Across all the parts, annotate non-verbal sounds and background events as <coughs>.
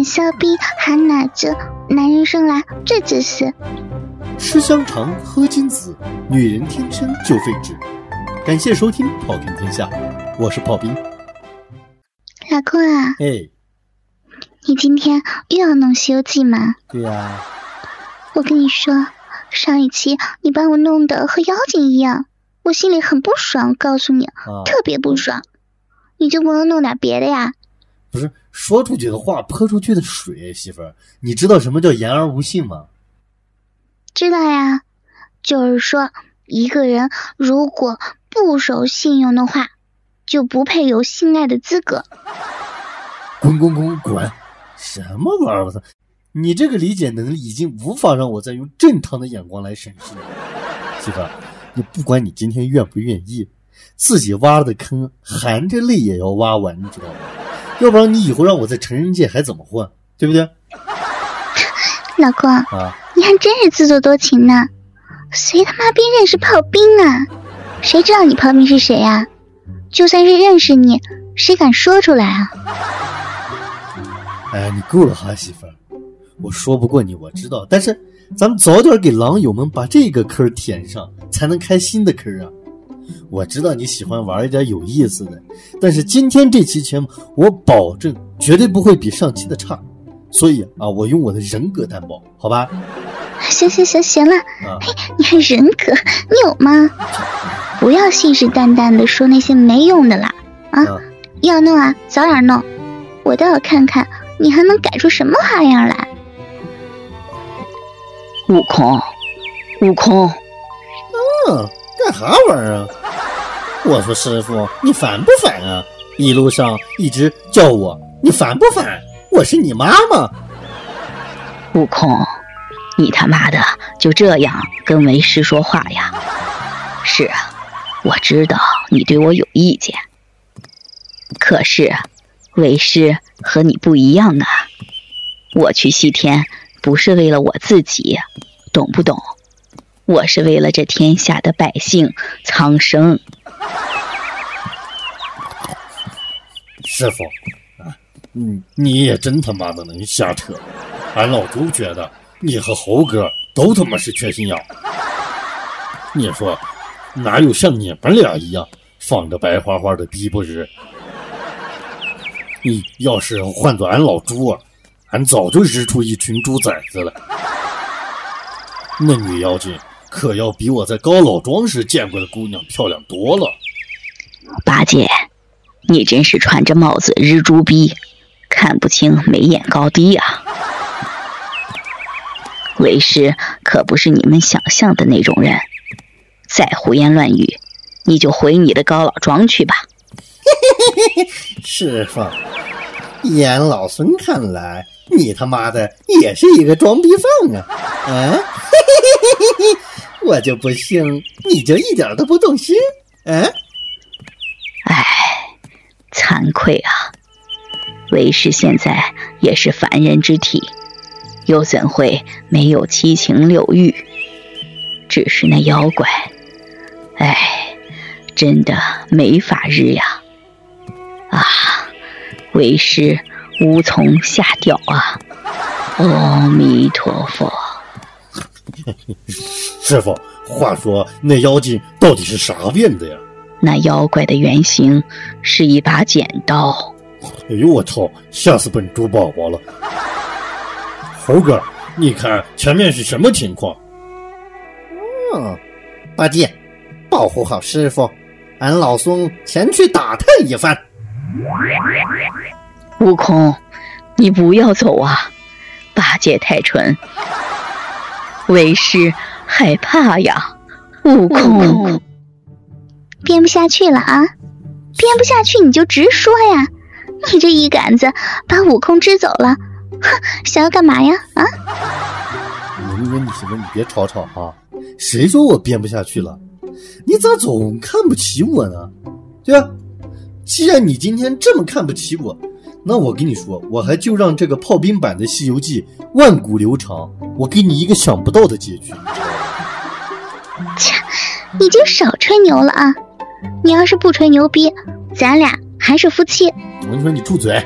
脸骚逼，还拿着，男人生来最自私。吃香肠，喝金子，女人天生就废纸。感谢收听《炮兵天下》，我是炮兵。老公啊，哎，你今天又要弄《西游记》吗？对呀、我跟你说，上一期你把我弄得和妖精一样，我心里很不爽。告诉你，啊，特别不爽。你就不能弄点别的呀？不是说出去的话泼出去的水，媳妇儿，你知道什么叫言而无信吗？知道呀，就是说，一个人如果不守信用的话，就不配有性爱的资格。<laughs> 滚滚滚滚！什么玩意儿？我操！你这个理解能力已经无法让我再用正常的眼光来审视你了，媳妇儿，你不管你今天愿不愿意，自己挖的坑含着泪也要挖完，你知道吗？要不然你以后让我在成人界还怎么混，对不对？老公，啊，你还真是自作多情呢。谁他妈逼认识炮兵啊？谁知道你炮兵是谁啊？就算是认识你，谁敢说出来啊？哎，你够了哈，媳妇儿，我说不过你，我知道，但是咱们早点给狼友们把这个坑填上，才能开新的坑啊！我知道你喜欢玩一点有意思的，但是今天这期节目，我保证绝对不会比上期的差，所以啊，我用我的人格担保，好吧？行行行行了，啊，你还人格，你有吗？不要信誓旦旦的说那些没用的啦！啊，啊要弄啊，早点弄，我倒要看看你还能改出什么花样来。悟空，悟空，嗯，干啥玩意儿啊？我说师傅，你烦不烦啊？一路上一直叫我，你烦不烦？我是你妈妈。悟空，你他妈的就这样跟为师说话呀？是啊，我知道你对我有意见，可是为师和你不一样啊。我去西天不是为了我自己，懂不懂？我是为了这天下的百姓苍生。师傅啊，你，你也真他妈的能瞎扯！俺老朱觉得你和猴哥都他妈是缺心眼。你说哪有像你们俩一样放着白花花的逼不日？你要是换做俺老朱啊，俺早就日出一群猪崽子了。那女妖精可要比我在高老庄时见过的姑娘漂亮多了。八戒，你真是穿着帽子日猪逼，看不清眉眼高低啊！为师可不是你们想象的那种人，再胡言乱语，你就回你的高老庄去吧。<laughs> 师傅，依俺老孙看来，你他妈的也是一个装逼犯啊！啊，<laughs> 我就不信你就一点都不动心。啊，唉，惭愧啊！为师现在也是凡人之体，又怎会没有七情六欲？只是那妖怪，唉，真的没法日呀！啊，为师无从下调啊！阿弥陀佛。<laughs> 师傅，话说那妖精到底是啥变的呀？那妖怪的原型是一把剪刀。哎呦我操，吓死本猪宝宝了！猴哥，你看前面是什么情况？嗯，八戒，保护好师傅，俺老孙前去打探一番。悟空，你不要走啊！八戒太蠢，为师害怕呀！悟空，编不下去了啊！编不下去你就直说呀！你这一杆子把悟空支走了，哼，想要干嘛呀？啊！你你你媳妇，你别吵吵哈！谁说我编不下去了？你咋总看不起我呢？对吧？既然你今天这么看不起我，那我跟你说，我还就让这个炮兵版的《西游记》万古流长，我给你一个想不到的结局。切，你就少吹牛了啊！你要是不吹牛逼，咱俩还是夫妻。我跟你说，你住嘴！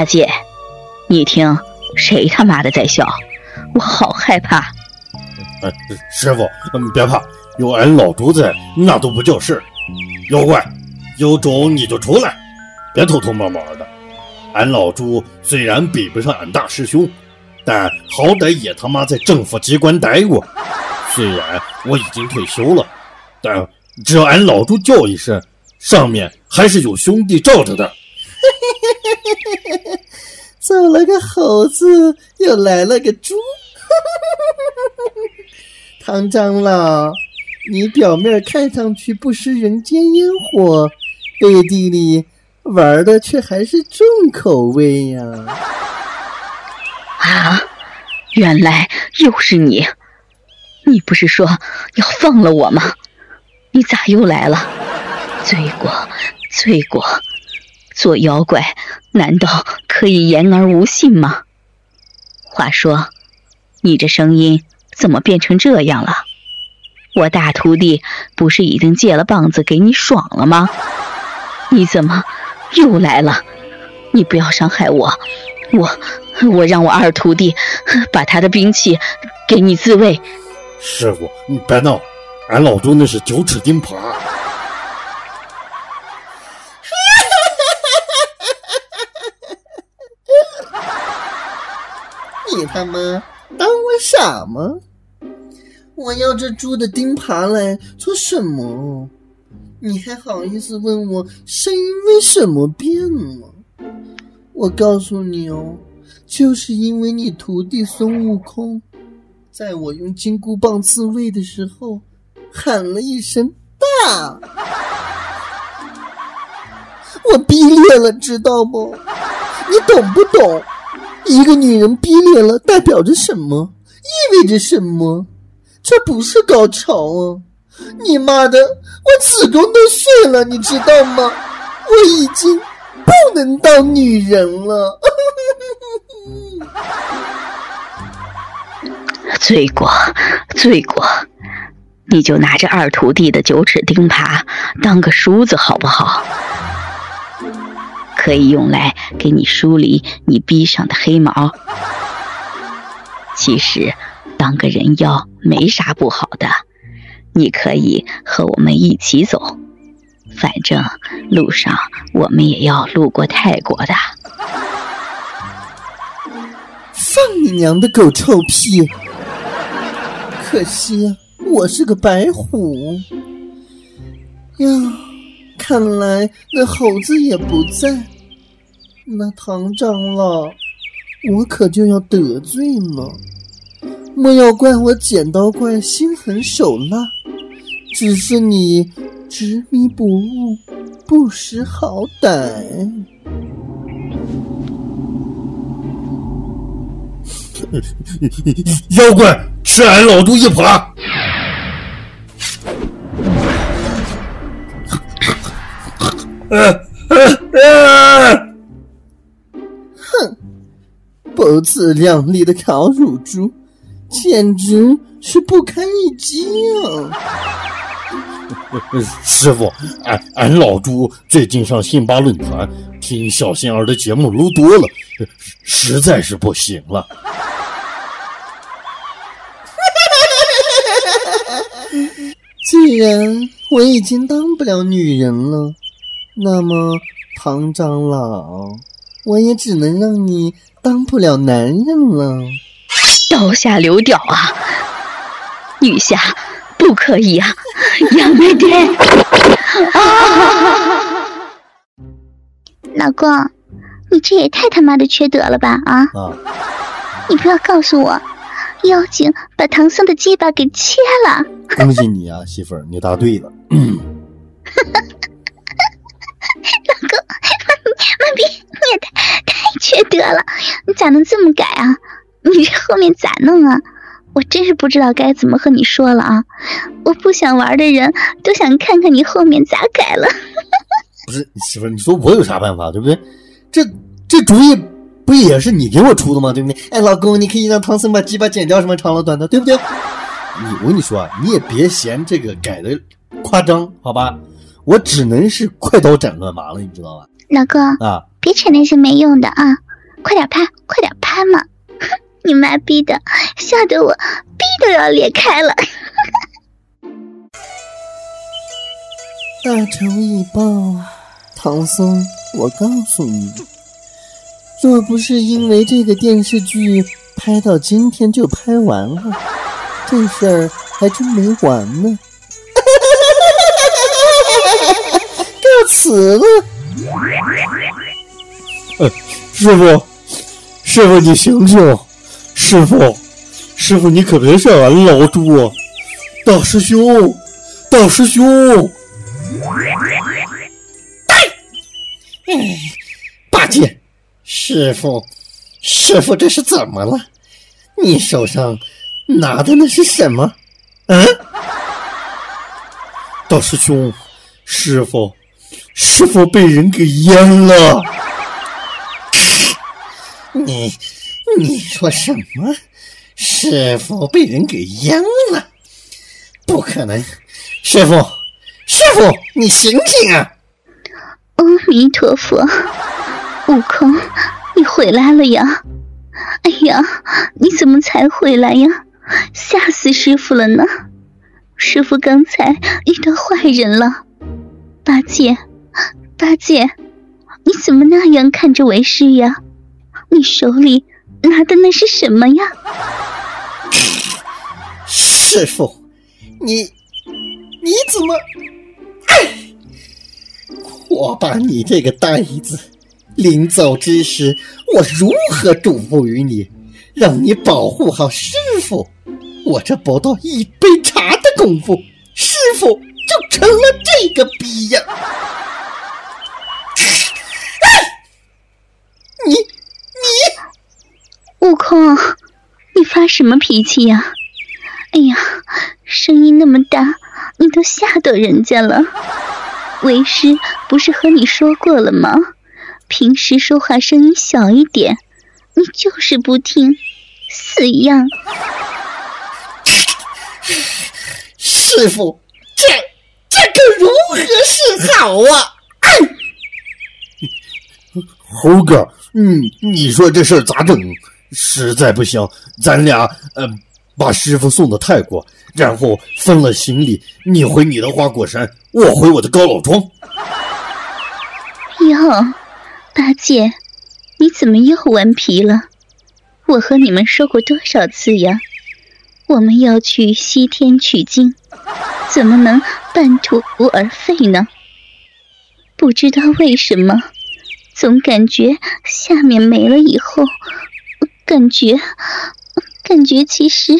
阿姐，你听，谁他妈的在笑？我好害怕。师傅，嗯，别怕，有俺老朱在，那都不叫事。妖怪，有种你就出来，别偷偷摸摸的。俺老朱虽然比不上俺大师兄，但好歹也他妈在政府机关待过。虽然我已经退休了，但只要俺老朱叫一声，上面还是有兄弟罩着的。嘿 <laughs> 走了个猴子，又来了个猪。<laughs> 唐长老，你表面看上去不食人间烟火，背地里玩的却还是重口味呀！啊，原来又是你！你不是说要放了我吗？你咋又来了？罪过，罪过！做妖怪难道可以言而无信吗？话说，你这声音怎么变成这样了？我大徒弟不是已经借了棒子给你爽了吗？你怎么又来了？你不要伤害我，我我让我二徒弟把他的兵器给你自卫。师傅，你别闹，俺老朱那是九齿钉耙。你他妈当我傻吗？我要这猪的钉耙来做什么？你还好意思问我声音为什么变了？我告诉你哦，就是因为你徒弟孙悟空，在我用金箍棒自卫的时候，喊了一声“大”，我毕业了，知道不？你懂不懂？一个女人逼脸了，代表着什么？意味着什么？这不是高潮啊！你妈的，我子宫都碎了，你知道吗？我已经不能当女人了。<laughs> 罪过，罪过！你就拿着二徒弟的九齿钉耙当个梳子好不好？可以用来给你梳理你逼上的黑毛。其实，当个人妖没啥不好的。你可以和我们一起走，反正路上我们也要路过泰国的。放你娘的狗臭屁！可惜我是个白虎呀。看来那猴子也不在，那唐长老，我可就要得罪了。莫要怪我剪刀怪心狠手辣，只是你执迷不悟，不识好歹。<laughs> 妖怪，吃俺老猪一耙！哼，不自量力的烤乳猪，简直是不堪一击啊！<laughs> 师傅，俺俺老朱最近上辛巴论坛听小仙儿的节目撸多了，实在是不行了。<laughs> 既然我已经当不了女人了，那么唐长老，我也只能让你当不了男人了。刀下留屌啊，女侠不可以啊，杨妹妹。<laughs> 老公，你这也太他妈的缺德了吧啊！啊，你不要告诉我，妖精把唐僧的鸡巴给切了。<laughs> 恭喜你啊，媳妇儿，你答对了。老公，妈逼，你也太太缺德了，你咋能这么改啊？<laughs> 你这后面咋弄啊？我真是不知道该怎么和你说了啊！我不想玩的人都想看看你后面咋改了。<laughs> 不是媳妇儿，你说我有啥办法，对不对？这这主意不也是你给我出的吗？对不对？哎，老公，你可以让唐僧把鸡巴剪掉，什么长了短的，对不对？你我跟你说啊，你也别嫌这个改的夸张，好吧？我只能是快刀斩乱麻了，你知道吧？老公，啊，别扯那些没用的啊！快点拍，快点拍嘛！<laughs> 你妈逼的，吓得我逼都要裂开了。大仇已报，唐僧，我告诉你，若不是因为这个电视剧拍到今天就拍完了，这事儿还真没完呢。<laughs> 告辞了。呃，师傅，师傅你醒醒！师傅，师傅你可别吓俺老猪啊！大师兄，大师兄！哎，八戒，师傅，师傅这是怎么了？你手上拿的那是什么？嗯？大师兄，师傅，师傅被人给淹了！你，你说什么？师傅被人给淹了？不可能！师傅，师傅，你醒醒啊！阿弥陀佛，悟空，你回来了呀！哎呀，你怎么才回来呀？吓死师傅了呢！师傅刚才遇到坏人了。八戒，八戒，你怎么那样看着为师呀？你手里拿的那是什么呀？师傅，你你怎么？我把你这个呆子，临走之时，我如何嘱咐于你，让你保护好师傅？我这不到一杯茶的功夫，师傅就成了这个逼样！<coughs> 你，悟空，你发什么脾气呀？哎呀，声音那么大，你都吓到人家了。为师不是和你说过了吗？平时说话声音小一点，你就是不听，死样！师傅，这这可如何是好啊？猴哥，嗯，你说这事儿咋整？实在不行，咱俩呃，把师傅送到泰国。然后分了行李，你回你的花果山，我回我的高老庄。哟，八戒，你怎么又顽皮了？我和你们说过多少次呀？我们要去西天取经，怎么能半途而废呢？不知道为什么，总感觉下面没了以后，感觉，感觉其实。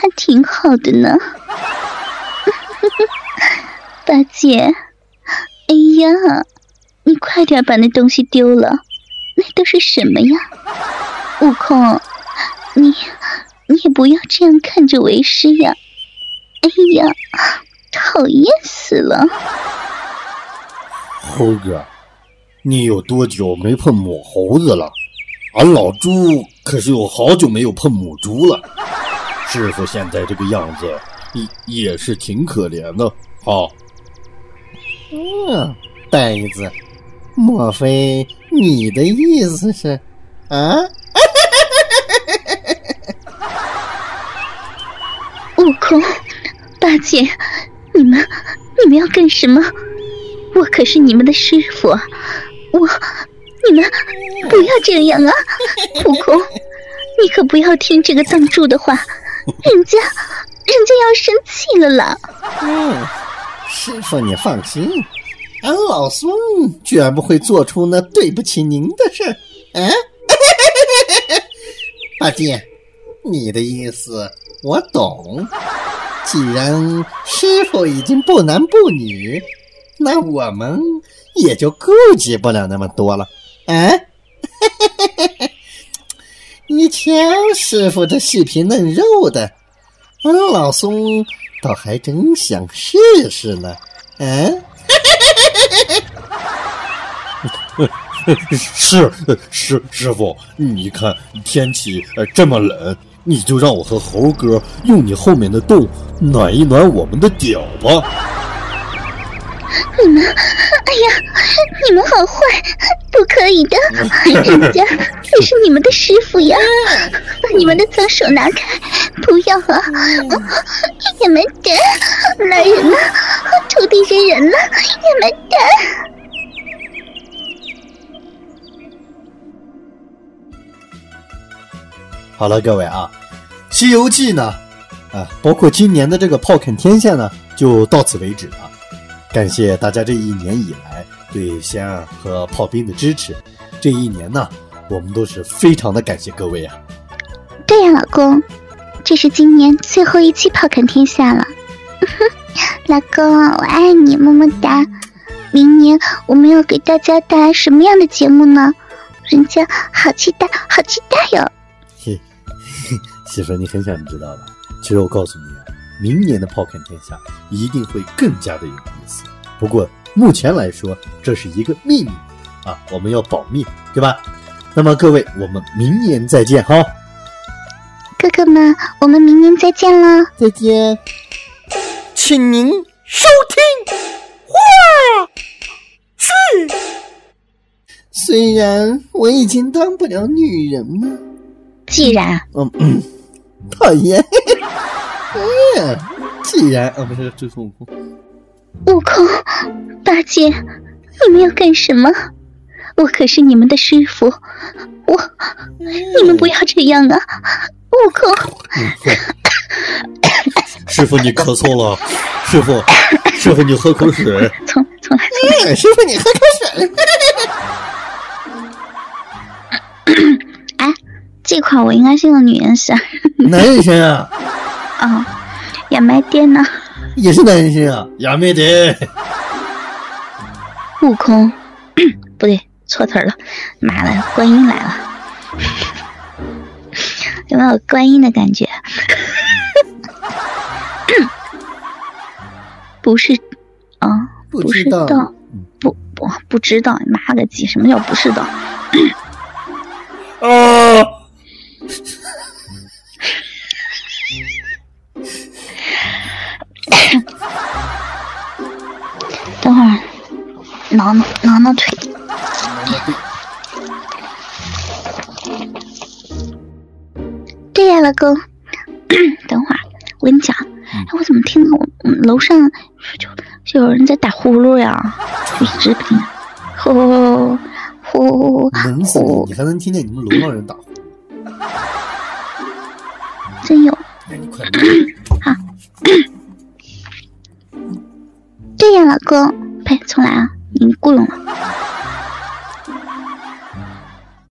还挺好的呢，<laughs> 八戒，哎呀，你快点把那东西丢了，那都是什么呀？悟空，你你也不要这样看着为师呀！哎呀，讨厌死了！猴哥，你有多久没碰母猴子了？俺老猪可是有好久没有碰母猪了。师傅现在这个样子，也也是挺可怜的。好，嗯，呆子，莫非你的意思是，啊？<laughs> 悟空，八戒，你们，你们要干什么？我可是你们的师傅，我，你们不要这样啊！悟空，你可不要听这个藏柱的话。人家，人家要生气了啦！嗯，师傅你放心，俺老孙绝不会做出那对不起您的事儿。嗯，<laughs> 八戒，你的意思我懂。既然师傅已经不男不女，那我们也就顾及不了那么多了。嗯。<laughs> 你瞧，师傅这细皮嫩肉的，俺老孙倒还真想试试呢。<laughs> 嗯，是师师傅，你看天气这么冷，你就让我和猴哥用你后面的洞暖一暖我们的屌吧。你们，哎呀，你们好坏，不可以的！人家可是你们的师傅呀！把你们的脏手拿开，不要啊！也没得，来人呐！土地神人了！也没得。好了，各位啊，《西游记》呢，啊，包括今年的这个炮啃天下呢，就到此为止了。感谢大家这一年以来对仙儿和炮兵的支持，这一年呢，我们都是非常的感谢各位啊。对呀，老公，这是今年最后一期炮看天下了。<laughs> 老公，我爱你，么么哒。明年我们要给大家带来什么样的节目呢？人家好期待，好期待哟。嘿，媳妇，你很想知道吧？其实我告诉你啊。明年的炮看天下一定会更加的有意思。不过目前来说，这是一个秘密啊，我们要保密，对吧？那么各位，我们明年再见哈！哥哥们，我们明年再见了，再见，请您收听话剧。虽然我已经当不了女人了，既然嗯嗯，讨厌。哎呀，既然啊，不是这孙悟空，悟空，八戒，你们要干什么？我可是你们的师傅，我，你们不要这样啊！悟空，师傅你咳嗽了，师傅，师傅你喝口水，从从来，哎，师傅你喝口水。哎，这块我应该是用女人声，男人声啊。啊，也没爹呢，也是男人声啊，也没爹。悟空，<clears throat> 不对，错词了，妈的，观音来了，<laughs> 有没有观音的感觉？<clears throat> 不是，啊，不是道，不不不知道，妈个鸡，什么叫不是道？啊！<laughs> 等会儿，挠挠挠挠腿。对呀，老公。<clears throat> 等会儿，我跟你讲，哎，我怎么听到我楼上就就有人在打呼噜呀？就一直听，呼，呼呼呼呼。能死你！你还能听见你们楼上人打呼？真有。那你快 <coughs> 好。<laughs> 对呀，老公，呸，重来啊！你雇佣了。